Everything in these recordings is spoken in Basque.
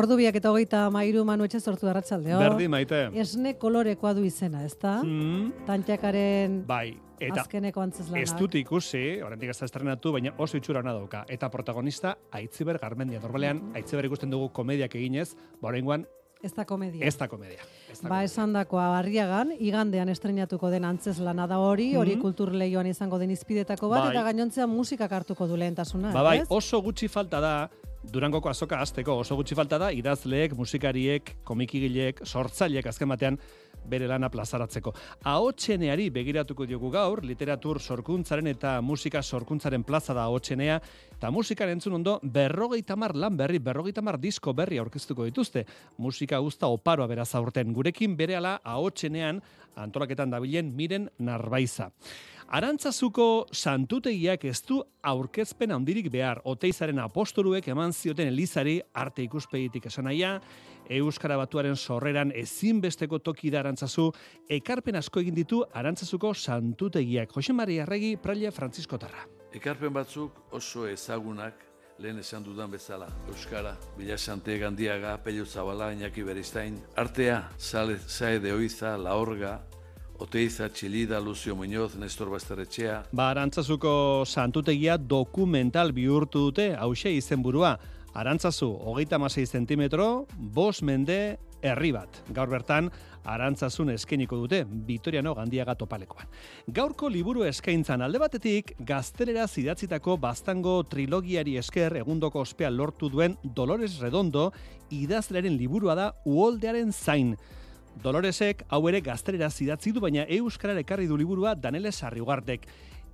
Ordu biak eta hogeita mairu manu etxe sortu arratsaldeo. Berdi maite. Esne kolorekoa du izena, ezta? Mm, Tantxakaren bai, eta azkeneko antzeslanak. ez dut ikusi, oraindik ez da estrenatu, baina oso itxura ona dauka. Eta protagonista Aitziber Garmendia. Normalean Aitziber ikusten dugu komediak eginez, ba oraingoan Ez da komedia. ez da komedia. Ez da Ba, esan dakoa barriagan, igandean estrenatuko den antzeslana da hori, hori Mhm. kultur lehioan izango den izpidetako bat, Bai. eta gainontzea musikak hartuko du lehentasuna, Ba bai, ez? oso gutxi falta da, Durangoko azoka hasteko oso gutxi falta da, idazleek, musikariek, komikigileek, sortzaileek azken batean bere lana plazaratzeko. Ahotseneari begiratuko diogu gaur, literatur sorkuntzaren eta musika sorkuntzaren plaza da ahotsenea, eta musikaren entzun ondo berrogeita mar lan berri, berrogeita mar disko berri aurkeztuko dituzte. Musika guzta oparoa beraz aurten. Gurekin berehala ahotsenean antolaketan dabilen miren narbaiza. Arantzazuko santutegiak ez du aurkezpen handirik behar. Oteizaren apostoluek eman zioten elizari arte ikuspegitik esan naia, Euskara batuaren sorreran ezinbesteko toki da arantzazu, ekarpen asko egin ditu arantzazuko santutegiak. Jose Maria Arregi, Praia Francisco Tarra. Ekarpen batzuk oso ezagunak lehen esan dudan bezala. Euskara, Bilasante Gandiaga, Pello Zabala, Iñaki Beristain, Artea, Sale, Sae de Oiza, La Orga, Oteiza, Txilida, Lucio Muñoz, Nestor Basterretxea, Ba, arantzazuko santutegia dokumental bihurtu dute, hause izenburua. Arantzazu, hogeita masei zentimetro, bos mende, herri bat. Gaur bertan, arantzazun eskeniko dute, Vitoriano Gandiaga topalekoan. Gaurko liburu eskaintzan alde batetik, gaztelera zidatzitako baztango trilogiari esker egundoko ospea lortu duen Dolores Redondo, idazlearen liburua da uholdearen zain. Doloresek hau ere gaztelera zidatzi du, baina euskarara ekarri du liburua Danele Sarriugartek.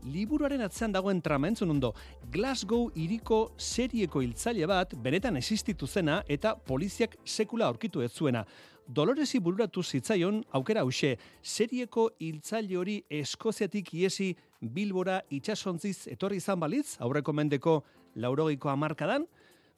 Liburuaren atzean dagoen trama entzun ondo, Glasgow iriko serieko hiltzaile bat benetan existitu zena eta poliziak sekula aurkitu ez zuena. Doloresi bururatu zitzaion aukera hause, serieko hiltzaile hori eskoziatik iesi Bilbora itxasontziz etorri izan balitz, aurreko mendeko laurogeiko amarkadan,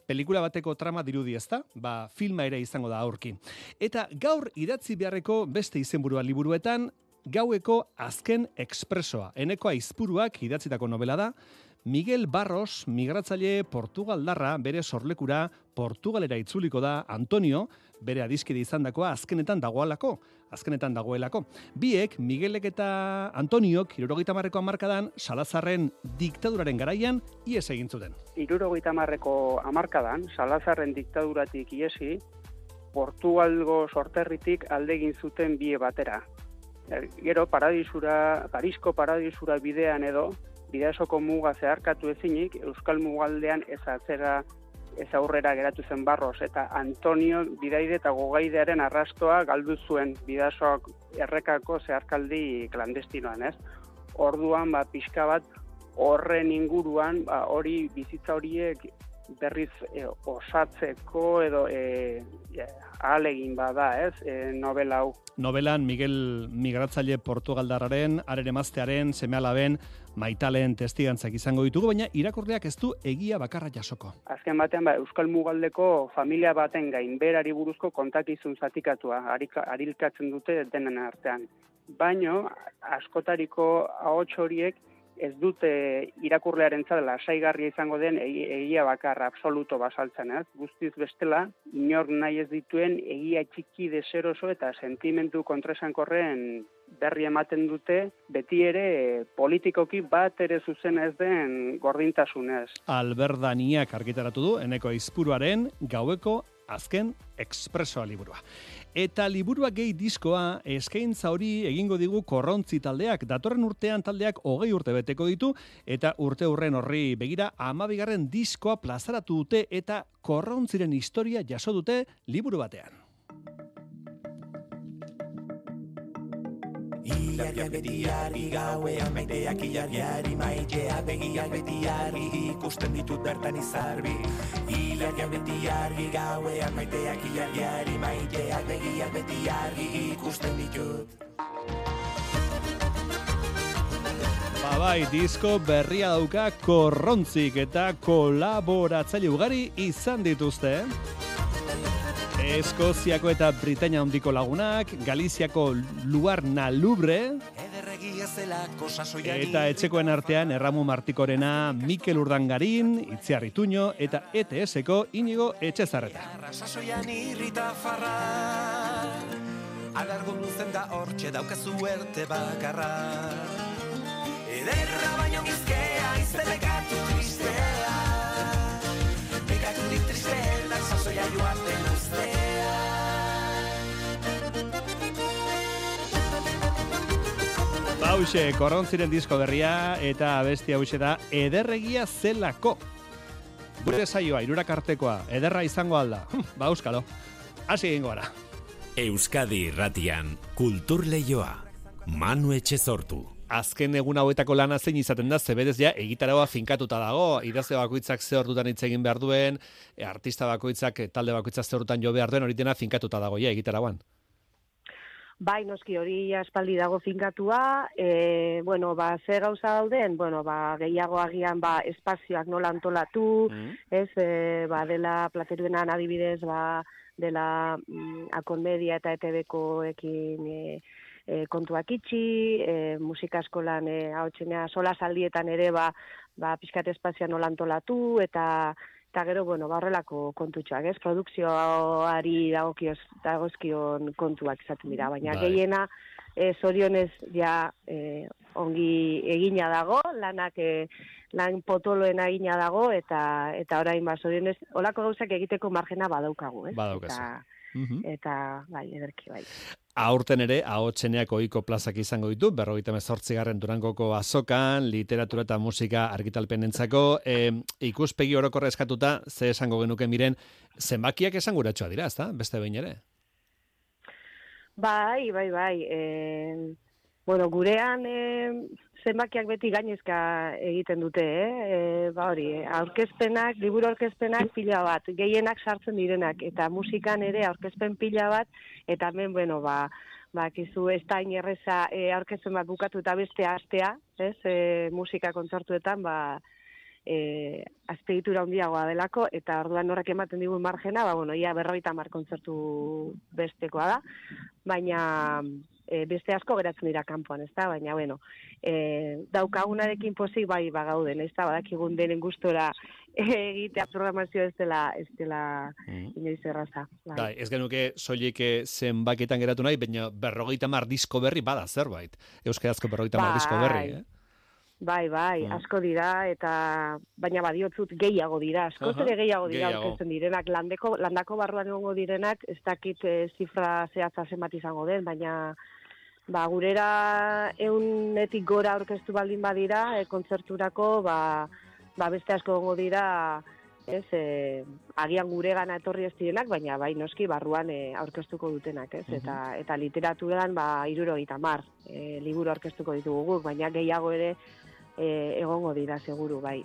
pelikula bateko trama dirudi ezta, ba filma ere izango da aurki. Eta gaur idatzi beharreko beste izenburua liburuetan, gaueko azken ekspresoa. Eneko aizpuruak idatzitako novela da, Miguel Barros, migratzaile Portugaldarra, bere sorlekura Portugalera itzuliko da Antonio, bere adiskide izandakoa azkenetan dagoalako, azkenetan dagoelako. Biek, Miguelek eta Antoniok, irurogeita marreko amarkadan, Salazarren diktaduraren garaian, ies egin zuten. irurogeita marreko amarkadan, Salazarren diktaduratik iesi, Portugalgo sorterritik alde egin zuten bie batera. Er, Gero, paradisura, Parisko paradisura bidean edo, bidasoko muga zeharkatu ezinik, Euskal Mugaldean ez atzera ez aurrera geratu zen barros, eta Antonio bidaide eta gogaidearen arrastoa galdu zuen bidasoak errekako zeharkaldi klandestinoan, ez? Orduan, ba, pixka bat, horren inguruan, ba, hori bizitza horiek berriz e, osatzeko edo e, e, ahalegin bada, ez, e, novela hau. Novelan Miguel migratzaile Portugaldarraren, haren emaztearen, semealaben, maitalen testigantzak izango ditugu, baina irakurleak ez du egia bakarra jasoko. Azken batean, ba, Euskal Mugaldeko familia baten gainberari buruzko kontakizun zatikatua, harilkatzen dute denen artean. Baino, askotariko ahots horiek ez dute irakurlearen lasaigarria izango den egi- egia bakarra absoluto basaltzen, ez? Guztiz bestela, inork nahi ez dituen egia txiki deseroso eta sentimentu kontrasankorren berri ematen dute, beti ere politikoki bat ere zuzen ez den gordintasunez. Alberdaniak argitaratu du, eneko aizpuruaren gaueko azken ekspresoa liburua. Eta liburua gehi diskoa eskaintza hori egingo digu korrontzi taldeak. Datorren urtean taldeak hogei urte beteko ditu eta urte hurren horri begira amabigarren diskoa plazaratu dute eta korrontziren historia jaso dute liburu batean. Ilargia betiari gauean maiteak ilargiari maitea begiak betiari ikusten ditut bertan izarbi. Ilargia betiari gauean maiteak ilargiari maiteak begiak betiari ikusten ditut. Ba bai, disko berria dauka korrontzik eta kolaboratzaile ugari izan dituzte. Eskoziako eta Britania handiko lagunak, Galiziako Luarna Lubre, eta etxekoen artean Erramu Martikorena, Mikel Urdangarin, Itziar Ituño eta ETS-eko Inigo Etxezarreta. Alargo luzen da hortxe daukazu erte bakarra. Ederra baino gizkea izelekatu Bauxe, korrontziren disko berria eta abesti hause da ederregia zelako. Gure saioa, irurak artekoa, ederra izango alda. ba, euskalo. Hasi egingo gara. Euskadi irratian kultur leioa. Manu Etxezortu. Azken egun hauetako lana zein izaten da, zebedez ja egitaragoa finkatuta dago, idazle bakoitzak ze ordutan hitz egin behar duen, artista bakoitzak, talde bakoitzak ze ordutan jo behar duen, hori dena finkatuta dago, ja, egitaragoan. Bai, noski hori aspaldi dago finkatua, e, bueno, ba, ze gauza dauden, bueno, ba, gehiago agian, ba, espazioak nola antolatu, Mm. ez, e, ba, dela plateruenan adibidez, ba, dela mm, akonmedia eta ETV-koekin e, e, kontuak itxi, e, musika eskolan e, haotxenea sola saldietan ere, ba, ba, pixkat espazioa nola antolatu, eta eta gero, bueno, ba, horrelako kontutxoak, ez? Produkzioari dagokioz, dagozkion kontuak izaten dira, baina Bai. gehiena e, zorionez ja e, ongi egina dago, lanak e, lan potoloena egina dago, eta eta orain ba, zorionez, olako gauzak egiteko margena badaukagu, ez? Badaukazu. Eta, Mhm. eta bai, ederki bai. Aurten ere, ahotseneak ohiko plazak izango ditu, berrogeita garren Durangoko azokan, literatura eta musika argitalpenentzako, e, ikuspegi orokorra eskatuta, ze esango genuke miren, zenbakiak esan guratxoa dira, ezta? Beste behin ere? Bai, bai, bai. E, bueno, gurean e, zenbakiak beti gainezka egiten dute, eh? E, ba hori, aurkezpenak, liburu aurkezpenak pila bat, gehienak sartzen direnak, eta musikan ere aurkezpen pila bat, eta hemen, bueno, ba, ba, kizu, ez da inerreza e, aurkezpen bat bukatu eta beste astea, ez, e, musika kontzertuetan, ba, e, azpeditura handiagoa delako, eta orduan horrek ematen digun margena, ba, bueno, ia berroita mar kontzertu bestekoa da, baina e, beste asko geratzen dira kanpoan, ez da? Baina, bueno, e, daukagunarekin pozik bai bagauden, ez da? Badakigun denen gustora egitea programazio ez dela, ez dela inoiz erraza. Bai. Bai, ez genuke soilik eh, zenbaketan geratu nahi, baina berrogeita mar disko berri bada zerbait. Euskarazko berrogeita mar disko berri, Bai. eh? Bai, bai, Mm. asko dira, eta baina badiotzut gehiago dira, asko ere gehiago dira aurkezten direnak, landeko, landako barruan egongo direnak, ez dakit e, zifra zehatza zenbat izango den, baina ba, gurera eunetik gora aurkeztu baldin badira, e, kontzerturako, ba, ba beste asko egongo dira, ez, e, agian gure gana etorri ez direnak, baina bai noski barruan e, aurkeztuko dutenak, ez? Eta, eta literaturan, ba, iruro mar, e, liburu aurkeztuko ditugu guk, baina gehiago ere e, egongo dira, seguru, bai.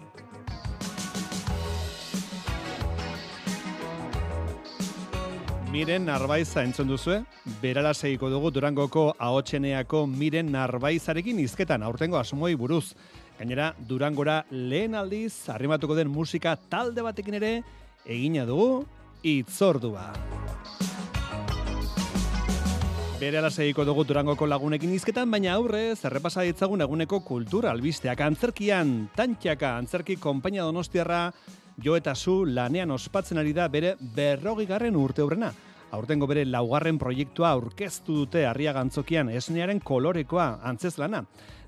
Miren Narbaiza entzun duzue, berala segiko dugu Durangoko ahotseneako Miren Narbaizarekin izketan aurtengo asmoi buruz. Gainera, Durangora lehen aldiz arrimatuko den musika talde batekin ere egina dugu itzordua. Berala segiko dugu Durangoko lagunekin izketan, baina aurrez, errepasa ditzagun eguneko kultura albisteak antzerkian, tantxaka antzerki konpainia donostiarra, jo eta zu lanean ospatzen ari da bere berrogi garren urte hurrena. Aurtengo bere laugarren proiektua aurkeztu dute harria gantzokian esnearen kolorekoa antzez lana.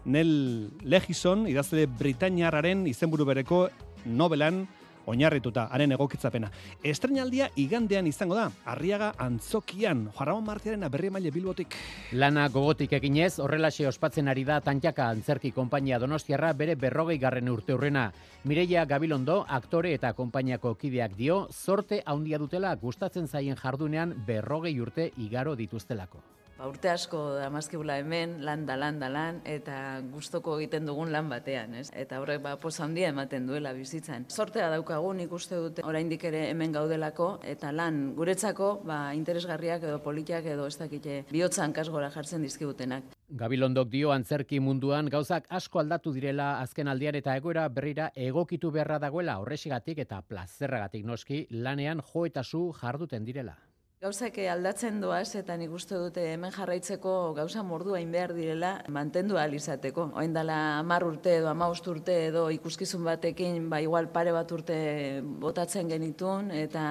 Nel Legison, idazle Britainiarraren izenburu bereko novelan oinarrituta, haren egokitzapena. Estrenaldia igandean izango da, Arriaga Antzokian, Juan Martiaren berri maile bilbotik. Lana gogotik eginez, horrelaxe ospatzen ari da Tantxaka Antzerki Konpainia Donostiarra bere berrogei garren urte hurrena. Mireia Gabilondo, aktore eta konpainiako kideak dio, zorte haundia dutela gustatzen zaien jardunean berrogei urte igaro dituztelako. Ba, urte asko damazkibula hemen, lan da lan da lan, eta gustoko egiten dugun lan batean, ez? Eta horrek ba, poza handia ematen duela bizitzan. Sortea daukagu nik uste dute oraindik ere hemen gaudelako, eta lan guretzako ba, interesgarriak edo politiak edo ez dakite bihotzan kasgora jartzen dizkigutenak. Gabilondok dio antzerki munduan gauzak asko aldatu direla azken aldian eta egoera berrira egokitu beharra dagoela horrexigatik eta plazerragatik noski lanean jo eta zu jarduten direla. Gauzak aldatzen doaz eta nik uste dute hemen jarraitzeko gauza mordu hain behar direla mantendu ahal izateko. Oin dela amar urte edo amaust urte edo ikuskizun batekin ba igual pare bat urte botatzen genitun eta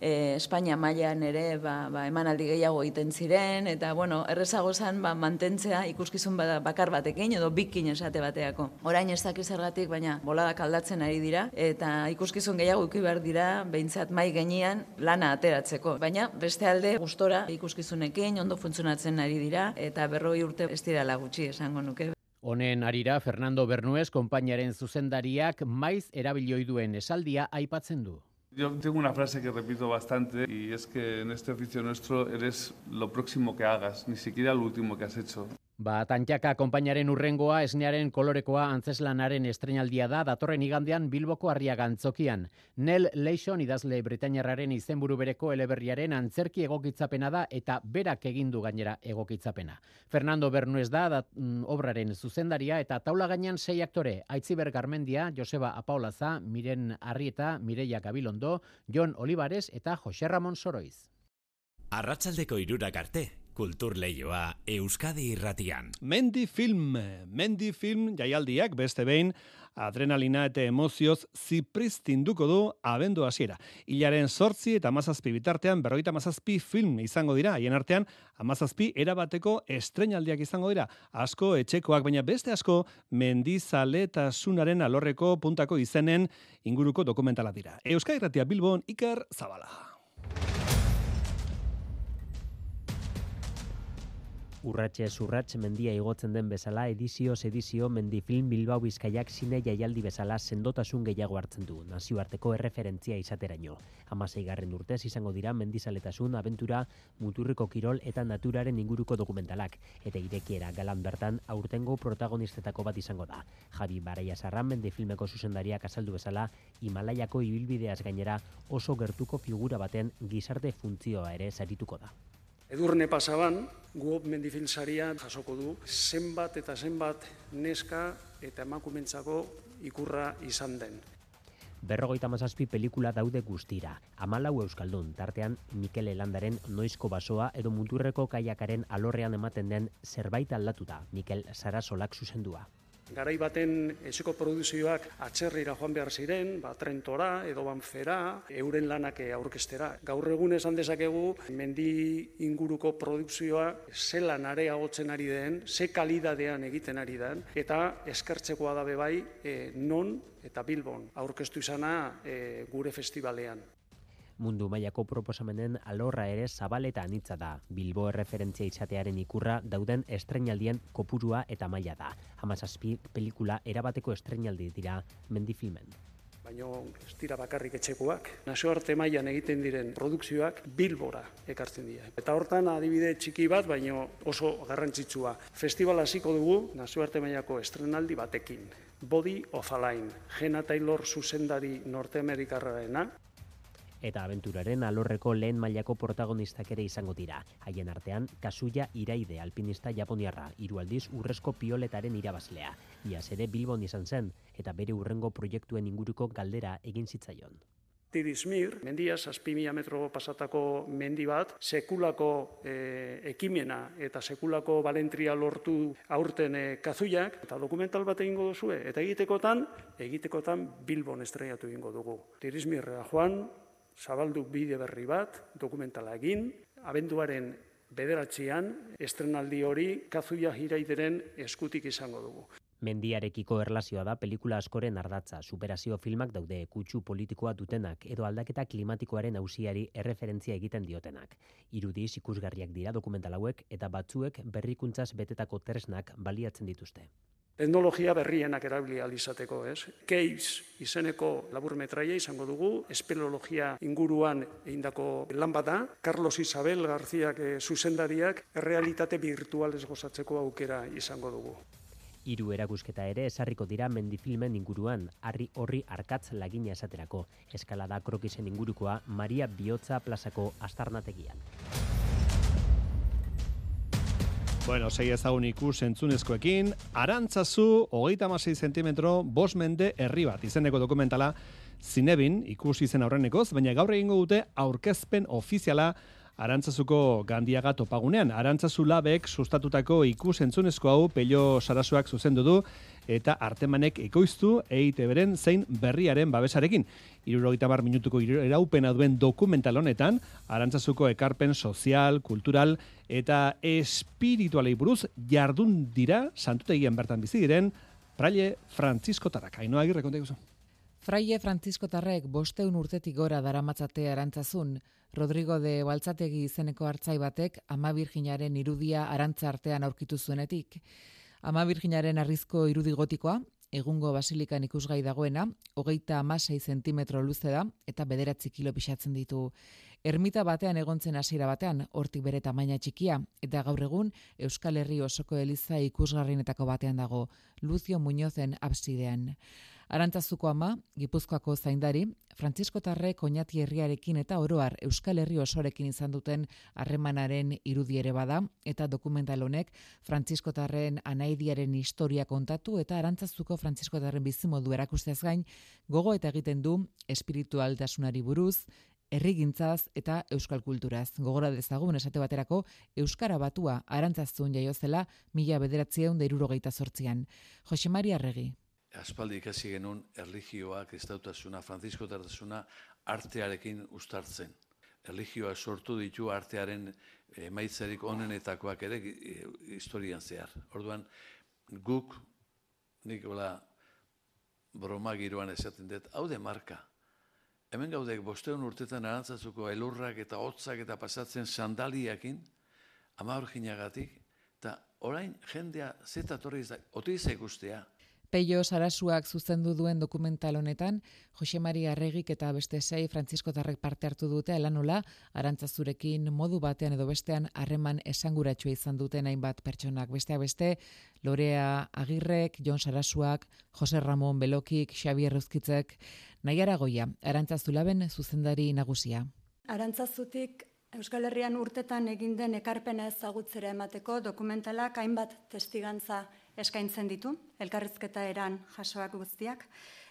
e, Espainia mailan ere ba, ba, emanaldi gehiago egiten ziren, eta bueno, errezago zen ba, mantentzea ikuskizun bakar batekin edo bikin esate bateako. Orain ez dakiz zergatik, baina boladak aldatzen ari dira, eta ikuskizun gehiago ikusi behar dira, behintzat mai genian lana ateratzeko. Baina beste alde gustora ikuskizunekin ondo funtzionatzen ari dira, eta berroi urte ez dira gutxi esango nuke. Honen arira Fernando Bernuez konpainaren zuzendariak maiz erabilioi duen esaldia aipatzen du. Yo tengo una frase que repito bastante y es que en este oficio nuestro eres lo próximo que hagas, ni siquiera lo último que has hecho. Ba, tantxaka konpainaren urrengoa esnearen kolorekoa antzeslanaren estrenaldia da datorren igandean Bilboko harriaga antzokian. Nel Leishon idazle Britainiarraren izenburu bereko eleberriaren antzerki egokitzapena da eta berak egindu gainera egokitzapena. Fernando Bernuez da dat, mm, obraren zuzendaria eta taula gainean sei aktore, Aitziber Garmendia, Joseba Apaolaza, Miren Arrieta, Mireia Gabilondo, Jon Olivares eta Jose Ramon Soroiz. Arratsaldeko irurak arte, Kultur leioa Euskadi irratian. Mendi film, Mendi film jaialdiak beste behin adrenalina eta emozioz zipristinduko du abendu hasiera. Ilaren sortzi eta amazazpi bitartean berroita amazazpi film izango dira, haien artean amazazpi erabateko estrenaldiak izango dira. Asko etxekoak, baina beste asko mendizale eta sunaren alorreko puntako izenen inguruko dokumentala dira. Euskadi irratia Bilbon, Iker Zabala. Urratxe urrats mendia igotzen den bezala edizio edizio mendifilm Bilbao Bizkaiak zine jaialdi bezala sendotasun gehiago hartzen du, nazioarteko erreferentzia izateraino. Hamasei garren urtez izango dira mendizaletasun, aventura, muturriko kirol eta naturaren inguruko dokumentalak. Eta irekiera galan bertan aurtengo protagonistetako bat izango da. Javi Baraia Sarran mendifilmeko zuzendariak azaldu bezala, Himalaiako ibilbideaz gainera oso gertuko figura baten gizarte funtzioa ere sarituko da. Edurne pasaban, guop mendifilzaria jasoko du, zenbat eta zenbat neska eta emakumentzako ikurra izan den. Berrogeita mazazpi pelikula daude guztira. Amalau Euskaldun, tartean Mikel Elandaren noizko basoa edo muturreko kaiakaren alorrean ematen den zerbait aldatuta, Mikel Sarasolak zuzendua garai baten etxeko produzioak atzerrira joan behar ziren, ba, Trentora edo Banfera, euren lanak aurkestera. Gaur egun esan dezakegu, mendi inguruko produkzioa zelan areagotzen ari den, ze kalidadean egiten ari den, eta eskertzekoa da bai e, non eta Bilbon aurkeztu izana e, gure festivalean mundu mailako proposamenen alorra ere zabaleta anitza da. Bilbo referentzia izatearen ikurra dauden estrenaldien kopurua eta maila da. Hamazazpi pelikula erabateko estrenaldi dira mendifilmen. Baina ez dira bakarrik etxekoak. Nazioarte mailan egiten diren produkzioak bilbora ekartzen dira. Eta hortan adibide txiki bat, baina oso garrantzitsua. Festival hasiko dugu nazioarte mailako estrenaldi batekin. Body of a Line, Gena Taylor zuzendari norteamerikarraena, eta aventuraren alorreko lehen mailako protagonistak ere izango dira. Haien artean, Kasuya Iraide alpinista japoniarra, hiru aldiz urrezko pioletaren irabazlea. Iaz ere Bilbon izan zen, eta bere urrengo proiektuen inguruko galdera egin zitzaion. Tidismir, mendia, mila metro pasatako mendi bat, sekulako e, ekimena eta sekulako balentria lortu aurten e, kazuiak, eta dokumental bat egingo duzue, eta egitekotan, egitekotan Bilbon estreiatu egingo dugu. Tidismirra joan, zabaldu bide berri bat, dokumentala egin, abenduaren bederatzean, estrenaldi hori kazuia jiraideren eskutik izango dugu. Mendiarekiko erlazioa da pelikula askoren ardatza, superazio filmak daude kutsu politikoa dutenak edo aldaketa klimatikoaren ausiari erreferentzia egiten diotenak. Irudiz ikusgarriak dira dokumental hauek eta batzuek berrikuntzaz betetako tresnak baliatzen dituzte teknologia berrienak erabili izateko, ez? Caves izeneko laburmetraia izango dugu, espeleologia inguruan egindako lan bada, Carlos Isabel Garziak e, zuzendariak errealitate virtualez gozatzeko aukera izango dugu. Hiru erakusketa ere esarriko dira mendifilmen inguruan, harri horri arkatz lagina esaterako. Eskalada krokisen ingurukoa Maria Biotza plazako astarnategian. Bueno, sei ezagun ikus entzunezkoekin, arantzazu, hogeita masei zentimetro, bos mende herri bat, izeneko dokumentala, zinebin, ikus izen aurrenekoz, baina gaur egingo dute aurkezpen ofiziala Arantzazuko gandiaga topagunean. Arantzazu labek sustatutako ikus entzunezko hau pelio sarasuak zuzendu du eta artemanek ekoiztu eite beren zein berriaren babesarekin. Irurogeita bar minutuko eraupena duen dokumental honetan, arantzazuko ekarpen sozial, kultural eta espiritualei buruz jardun dira, santutegian bertan bizi diren, Fraile Francisco Tarak. Ainoa agirre konta Fraile Francisco Tarrek bosteun urtetik gora daramatzate arantzazun, Rodrigo de Baltzategi izeneko hartzai batek ama virginaren irudia arantza artean aurkitu zuenetik. Ama virginaren arrizko irudi gotikoa, egungo basilikan ikusgai dagoena, hogeita amasei zentimetro luze da, eta bederatzi kilo pixatzen ditu. Ermita batean egontzen hasiera batean, hortik bere tamaina txikia, eta gaur egun Euskal Herri osoko eliza ikusgarrinetako batean dago, Lucio Muñozen absidean. Arantzazuko ama, Gipuzkoako zaindari, Francisco Tarre koñati herriarekin eta oroar Euskal Herri osorekin izan duten harremanaren irudiere bada, eta dokumental honek Francisco Tarren anaidiaren historia kontatu eta Arantzazuko Francisco Tarren bizimodu erakusteaz gain, gogo eta egiten du espiritualtasunari buruz, errigintzaz eta euskal kulturaz. Gogora dezagun esate baterako Euskara batua arantzazun jaiozela mila bederatzieun da sortzian. Jose Maria Regi aspaldi ikasi genuen erligioa, kristautasuna, franzisko tartasuna artearekin ustartzen. Erligioa sortu ditu artearen emaitzarik onenetakoak ere historian zehar. Orduan, guk, nik gola broma giroan esaten dut, hau de marka. Hemen gaudek bosteun urtetan arantzazuko elurrak eta hotzak eta pasatzen sandaliakin, ama orginagatik, eta orain jendea zeta torri izak, otiza ikustea, Peio Sarasuak zuzendu duen dokumental honetan, Jose Maria Arregik eta beste sei Francisco Tarrek parte hartu dute alanola, arantzazurekin modu batean edo bestean harreman esanguratsua izan duten hainbat pertsonak. Besteak beste, Lorea Agirrek, Jon Sarasuak, Jose Ramon Belokik, Xavier Ruzkitzek, nahiara goia, arantzazulaben zuzendari nagusia. Arantzazutik Euskal Herrian urtetan egin den ekarpena ezagutzera emateko dokumentalak hainbat testigantza eskaintzen ditu, elkarrizketa eran jasoak guztiak.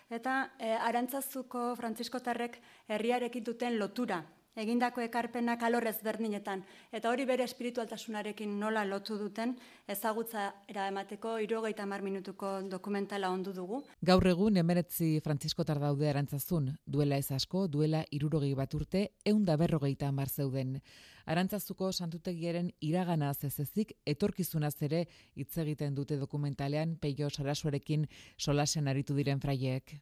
Eta e, arantzazuko Frantziskotarrek herriarekin duten lotura, egindako ekarpenak alorrez berdinetan, eta hori bere espiritualtasunarekin nola lotu duten, ezagutza era emateko irogeita mar minutuko dokumentala ondu dugu. Gaur egun emeretzi Frantziskotar daude arantzazun, duela ez asko, duela irurogei bat urte, eunda berrogeita mar zeuden arantzazuko santutegiaren iragana zezezik etorkizunaz ere hitz egiten dute dokumentalean peio sarasuarekin solasen aritu diren fraiek.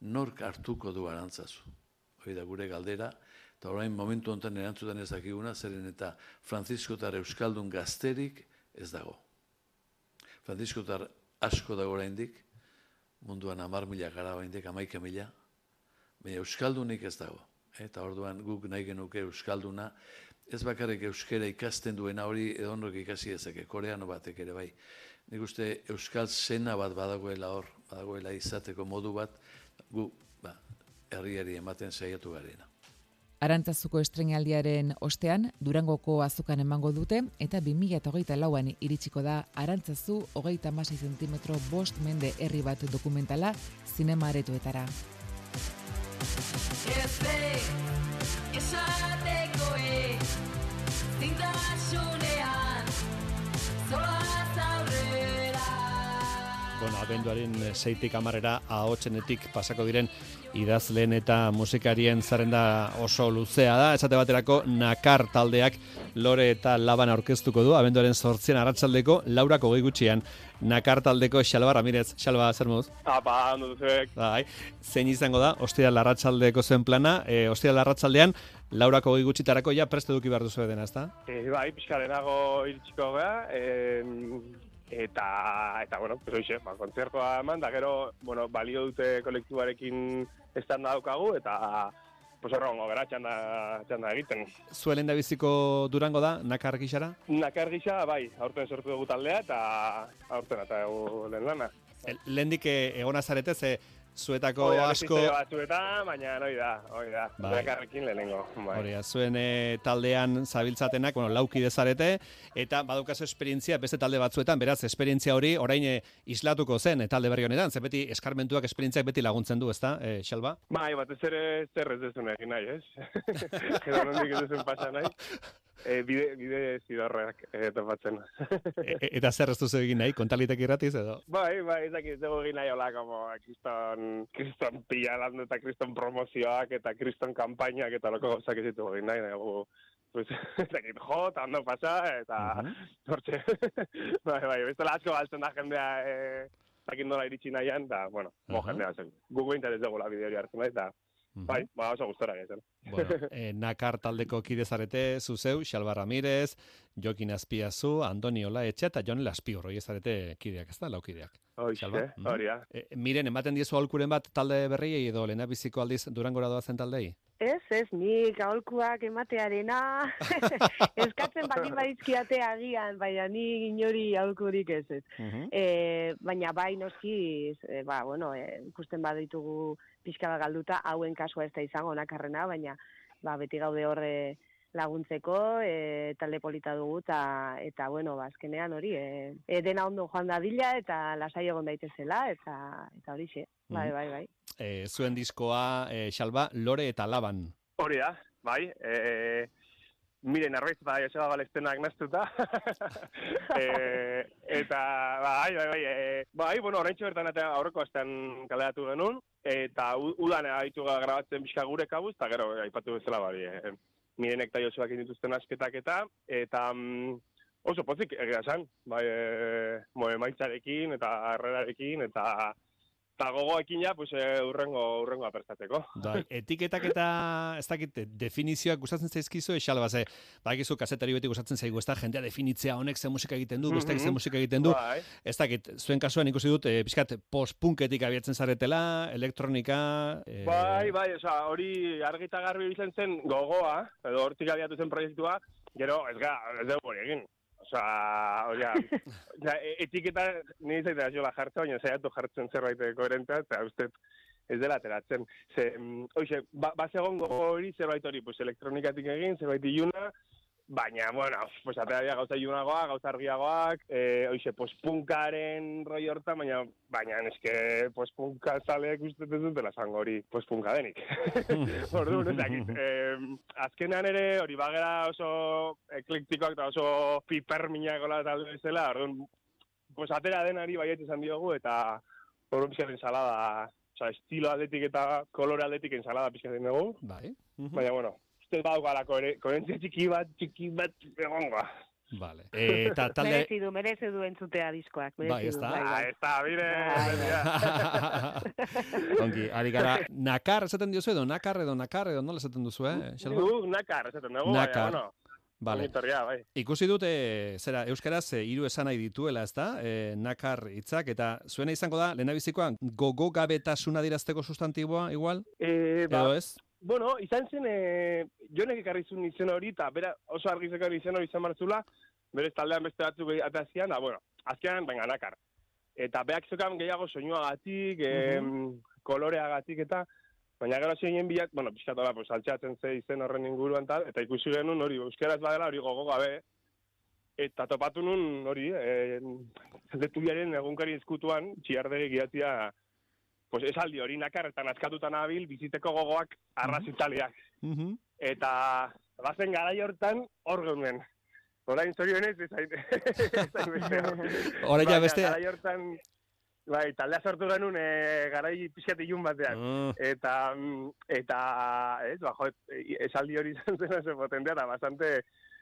Nork hartuko du arantzazu? Hoi da gure galdera, eta orain momentu honetan erantzutan ez dakiguna, zeren eta Franziskotar Euskaldun gazterik ez dago. Franziskotar asko dago oraindik, munduan amar mila gara oraindik, amaika mila, baina Euskaldunik ez dago. Eta orduan guk nahi genuke Euskalduna, ez bakarrik euskera ikasten duena hori edonrok ikasi ezake, koreano batek ere bai. Nik uste euskal zena bat badagoela hor, badagoela izateko modu bat, gu, ba, herriari ematen saiatu garena. Arantzazuko estrenaldiaren ostean, Durangoko azukan emango dute, eta 2008 lauan iritsiko da Arantzazu hogeita masai zentimetro bost mende herri bat dokumentala zinema aretoetara. Bueno, abenduaren zeitik amarrera ahotsenetik pasako diren idazleen eta musikarien zarenda oso luzea da. Esate baterako nakar taldeak lore eta laban aurkeztuko du. Abenduaren sortzien arratsaldeko laurako gehi gutxian nakar taldeko xalba ramirez. Xalba, zer moduz? Apa, ondo duzek. Bai, zein izango da, ostia larratsaldeko zen plana, e, ostia larratsaldean Laurako gehi gutxitarako ja preste duki behar duzu edena, ezta? E, bai, pixkarenago iritsiko gara, eta eta bueno, pues hoxe, ba kontzertua eman da gero, bueno, balio dute kolektiboarekin estanda daukagu eta pues horrengo gara txanda, txanda egiten. Zuelen da biziko durango da, nakar gixara? Nakar gisa, bai, aurten sortu dugu taldea eta aurten eta egu lehen lana. Lehen dik eh, egona zarete, ze zuetako Hori da, asko... batzuetan, baina hori da, hori da. Bai. Bekarrekin lehenengo. Bai. Hori, da, zuen eh, taldean zabiltzatenak, bueno, lauki dezarete, eta badaukazu esperientzia beste talde batzuetan, beraz, esperientzia hori orain eh, islatuko zen eh, talde berri honetan, ze beti eskarmentuak esperientziak beti laguntzen du, ezta, eh, Xalba? Bai, batez ere zer ez dezun egin nahi, ez? Edo nondik ez dezun pasa nahi. E, bide, bide zidorrak e, topatzen. E- e- eta zer ez duzu egin nahi, kontalitek irratiz edo? bai, bai, ez dakit, dugu egin nahi hola, como, kriston, kriston pila eta kriston promozioak eta kriston kampainak eta loko gauzak ez ditugu egin nahi, nahi, pues, ez dakit, jo, eta ondo pasa, eta, hortxe, bai, bai, bestela asko galtzen da jendea, e, zakin nola iritsi nahian, eta, bueno, mo Aha. jendea, zen, gugu interes dugu la bideo hori hartzen nahi, eta, bai, ba, oso gustora gehiatzen. Bueno, eh, nakar taldeko kidezarete, zuzeu, Xalba Ramirez, Jokin Azpiazu, Andoni Olaetxe eta Jon Laspiur, hori ezarete kideak, ez da, laukideak. Hoxe, Xalba? Hori da. E, miren, ematen diezu aholkuren bat talde berriei edo lehena biziko aldiz durangora doazen taldei? Ez, ez, nik aholkuak ematearena, eskatzen baldin badizkiate agian, baina ni inori aholkurik ez ez. E, baina bai noski, e, ba, bueno, e, ikusten baditugu pixka bat galduta, hauen kasua ez da izango nakarrena, baina ba, beti gaude horre laguntzeko, e, talde polita dugu, eta, eta bueno, ba, azkenean hori, e, e, dena ondo joan da dila, eta lasai egon daitezela, eta, eta hori xe, bai, Mhm. bai, bai. E, zuen diskoa, e, Xalba, Lore eta Laban. Hori da, bai. E, miren, arbeiz eta Joseba Balestenak naztuta. e, eta, bai, bai, bai. E, bai, bueno, orain bertan eta aurreko astean kaleratu genuen. Eta udan haitu grabatzen pixka gure kabuz, eta gero, aipatu bezala, bai. E, mirenek eta Josebak dituzten asketak eta, eta mm, oso pozik egia esan, bai, e, mo, emaitzarekin eta harrerarekin, eta eta gogoekin ja, pues, e, urrengo, urrengoa prestatzeko. Bai, etiketak eta ez dakit definizioak gustatzen zaizkizu Xalba ze badakizu kazetari beti gustatzen zaigu ezta jendea definitzea honek ze musika egiten du, besteak ze Mhm. musika egiten du. Bai. Ez dakit, zuen kasuan ikusi dut e, pixkat post-punketik abiatzen zaretela, elektronika, e, Bai, bai, oza, hori argita garbi izan zen gogoa, edo hortik abiatu zen proiektua, gero, ez ga, ez dugu hori egin. Osa, hori, ja, etiketa nire zaita jola jartzen, baina zaiatu jartzen zerbait koherentea, eta uste ez dela ateratzen. Ze, mm, hoxe, ba, ba hori zerbait hori, pues, elektronikatik egin, zerbait iluna, baina, bueno, pues, atera dira gauza ilunagoak, gauza argiagoak, e, hoxe, postpunkaren roi hortan, baina, baina, eske, postpunka zaleak uste ez dutela zango hori postpunka denik. Orduan, ez dakit. Eh, azkenean ere, hori bagera oso eklektikoak eta oso piperminak gola talde bezala, orduan, pues atera denari baiet izan diogu, eta orduan pixka ensalada, oza, estilo atletik eta kolore atletik ensalada pixka den dugu. Bai. Baina, bueno, uste badaukala koheren- koherentzia txiki bat, txiki bat egongo. Vale. E, eta talde... Merezi du, merezi du entzutea diskoak. Bai, ez du, da? bai, bai. Ah, ez da, bire, Ongi, ari gara, nakar esaten diozu edo nakar edo nakar edo nola esaten duzu, eh? Xalba? Guk nakar, esaten dugu, Nakar. bueno, Vale. Ongitorria, bai. Ikusi dute, zera, euskaraz e, hiru esan nahi dituela, ezta? E, nakar hitzak eta zuena izango da lehendabizikoan gogo gabetasuna dirazteko sustantiboa igual? E, ba, Edo ez? Bueno, izan zen, e, jonek ekarri zuen izen hori, eta bera oso argi zekarri izen hori izan martzula, bere taldean beste batzuk atazian, da, bueno, azkenan, venga, nakar. Eta beak zokan gehiago soinuagatik, mm koloreagatik eta, baina gero zein biak, bueno, pixkat hola, pues, altxatzen ze izen horren inguruan tal, eta ikusi genuen hori, euskaraz badela hori gogo gabe, eta topatu nun hori, e, zetubiaren egunkari ezkutuan, txiardegi giatia, pues esaldi hori nakar eta naskatuta nabil biziteko gogoak arrazitaliak. Eta bazen garai hortan hor geunden. Orain zorionez ez hain ez hain beste. Orain ja beste- Garai hortan Bai, taldea sortu genuen e, garai pixkat ilun batean. Mm. Eta, mm, eta, ez, ba, jo, esaldi hori izan zen oso potentea, eta bastante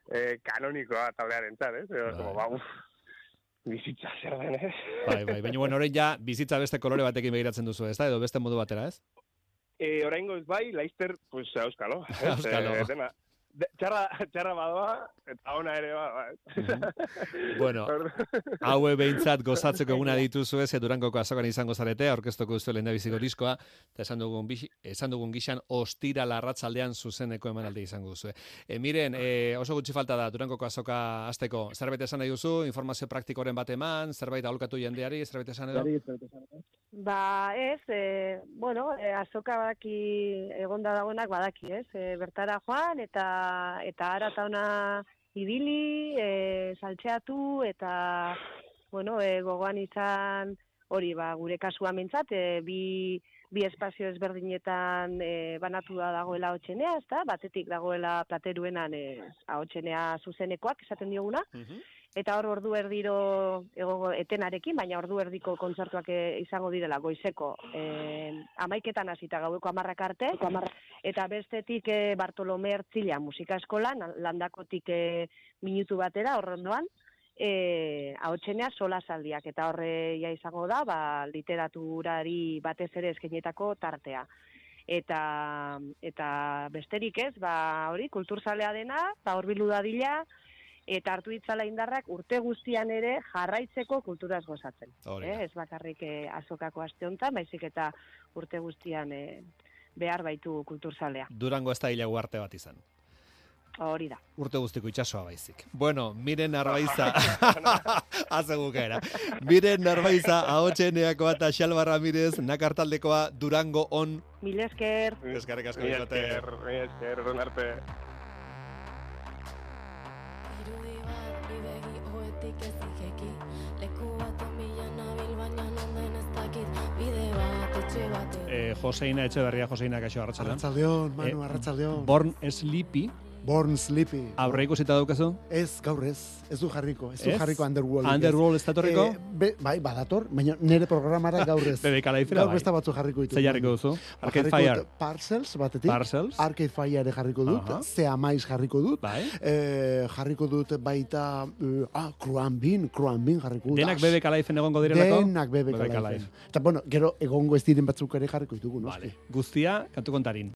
e, kanonikoa taldearen zan, ez? Bai. Como, ba, uf, bizitza zer den, ez? Bai, bai, baina bueno, orain ja bizitza beste kolore batekin begiratzen duzu, ezta? Edo beste modu batera, ez? E, oraingoz bai, Leicester, pues, auskalo. ez? Auskalo. Eh, dena. Txarra, txarra badoa, eta ona ere ba, ba. Bueno, haue behintzat gozatzeko eguna dituzu ez, Durangoko azokan izango zarete, aurkeztuko duzu lehendabiziko diskoa, eta esan dugun, bixi, esan dugun gixan, ostira larratzaldean zuzeneko emanaldi izango duzu. E, miren, e, oso gutxi falta da Durangoko azoka azteko, zerbait esan nahi duzu, informazio praktikoren bat eman, zerbait aholkatu jendeari, zerbait esan edo? Ba, ez, e, bueno, e, azoka badaki egonda dagoenak badaki, ez? E, bertara joan eta eta ara eta ona ibili, e, saltxeatu eta bueno, e, gogoan izan hori ba, gure kasua mentzat, e, bi, bi espazio ezberdinetan e, banatu da dagoela hotxenea, ezta? Batetik dagoela plateruenan e, ahotxenea zuzenekoak esaten dioguna. Eta hor ordu erdiro egongo etenarekin, baina ordu erdiko kontzertuak e, izango direla goizeko e, amaiketan hasita gaueko amarrak arte, eta bestetik e, Bartolome Ertzila musika eskolan, landakotik e, minutu batera horrondoan, e, haotxenea sola zaldiak, eta horre ja izango da, ba, literaturari batez ere eskenetako tartea. Eta, eta besterik ez, ba, hori, kulturzalea dena, ba, horbilu dadila, eta hartu ditzala indarrak urte guztian ere jarraitzeko kulturaz gozatzen. Hori Eh? Ez bakarrik eh, azokako aste honetan, baizik eta urte guztian eh, behar baitu kulturzalea. Durango ez da hilagu arte bat izan. Hori da. Urte guztiko itxasoa baizik. Bueno, miren arbaiza. Haze gukera. Miren arbaiza, ahotxeneakoa eta Xalba Ramirez, nakartaldekoa Durango on. Mil esker. Eskarrik asko Mila bikote. esker, mila esker, egun arte. Bidegi oetik ez ikeki Leku bat mila nabil baina nonden ez dakit Bide bat, etxe bat Eh, Joseina Etxeberria, Joseina Kaixo Arratsaldeon. Arratsaldeon, Manu, arratsaldeon. Born Sleepy. Born Sleepy. Aurre ikusita daukazu? Ez, gaur ez. Ez du jarriko. Ez du jarriko Underworld. Underworld ez datorriko? be, bai, badator, baina nire programara gaur ez. Lifera, Gaur bai. beste batzu jarriko ditu. Ze jarriko duzu? Arcade Fire. Parcels, batetik. Parcels. Arcade Fire jarriko dut. Aha. Zea Mais jarriko dut. Bai. Eh, jarriko dut baita... Uh, ah, Cruan Bean, Cruan Bean jarriko dut. Denak As- BBK Lifen egongo direlako? Denak Lifen. Life. Eta, bueno, gero egongo ez diren batzuk ere jarriko ditugu, noski. Guztia, kantu kontarin.